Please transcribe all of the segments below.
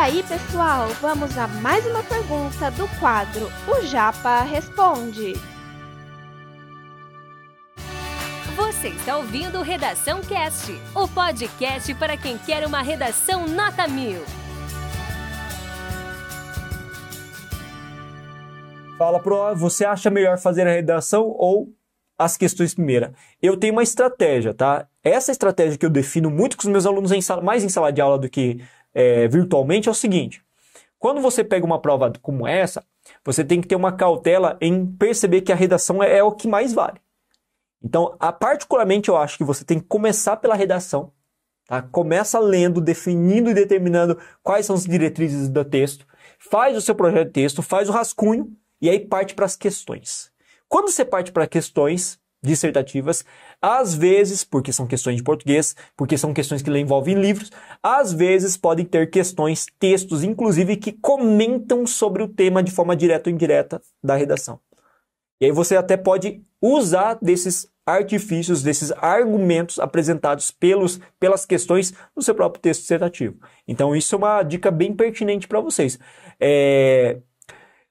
aí, pessoal, vamos a mais uma pergunta do quadro O Japa Responde. Você está ouvindo Redação Cast, o podcast para quem quer uma redação nota mil. Fala, Pro, você acha melhor fazer a redação ou as questões primeira? Eu tenho uma estratégia, tá? Essa estratégia que eu defino muito com os meus alunos em sala, mais em sala de aula do que é, virtualmente é o seguinte: quando você pega uma prova como essa, você tem que ter uma cautela em perceber que a redação é, é o que mais vale. Então, a, particularmente, eu acho que você tem que começar pela redação. Tá? Começa lendo, definindo e determinando quais são as diretrizes do texto. Faz o seu projeto de texto, faz o rascunho e aí parte para as questões. Quando você parte para questões dissertativas, às vezes, porque são questões de português, porque são questões que envolvem livros, às vezes podem ter questões, textos, inclusive, que comentam sobre o tema de forma direta ou indireta da redação. E aí você até pode usar desses artifícios, desses argumentos apresentados pelos, pelas questões no seu próprio texto dissertativo. Então, isso é uma dica bem pertinente para vocês. É...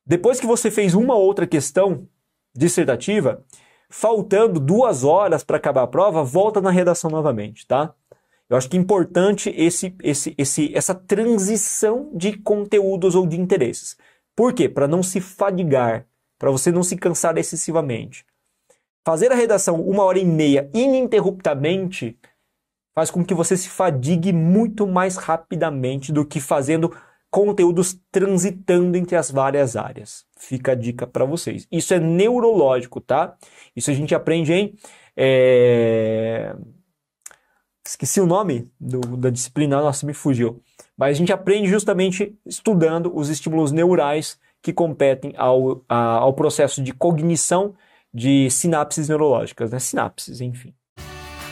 Depois que você fez uma outra questão dissertativa, faltando duas horas para acabar a prova, volta na redação novamente, tá? Eu acho que é importante esse, esse, esse, essa transição de conteúdos ou de interesses. Por quê? Para não se fadigar, para você não se cansar excessivamente. Fazer a redação uma hora e meia ininterruptamente faz com que você se fadigue muito mais rapidamente do que fazendo conteúdos transitando entre as várias áreas. Fica a dica para vocês. Isso é neurológico, tá? Isso a gente aprende em. É... Esqueci o nome do, da disciplina, nossa, me fugiu. Mas a gente aprende justamente estudando os estímulos neurais que competem ao, a, ao processo de cognição de sinapses neurológicas, né? Sinapses, enfim.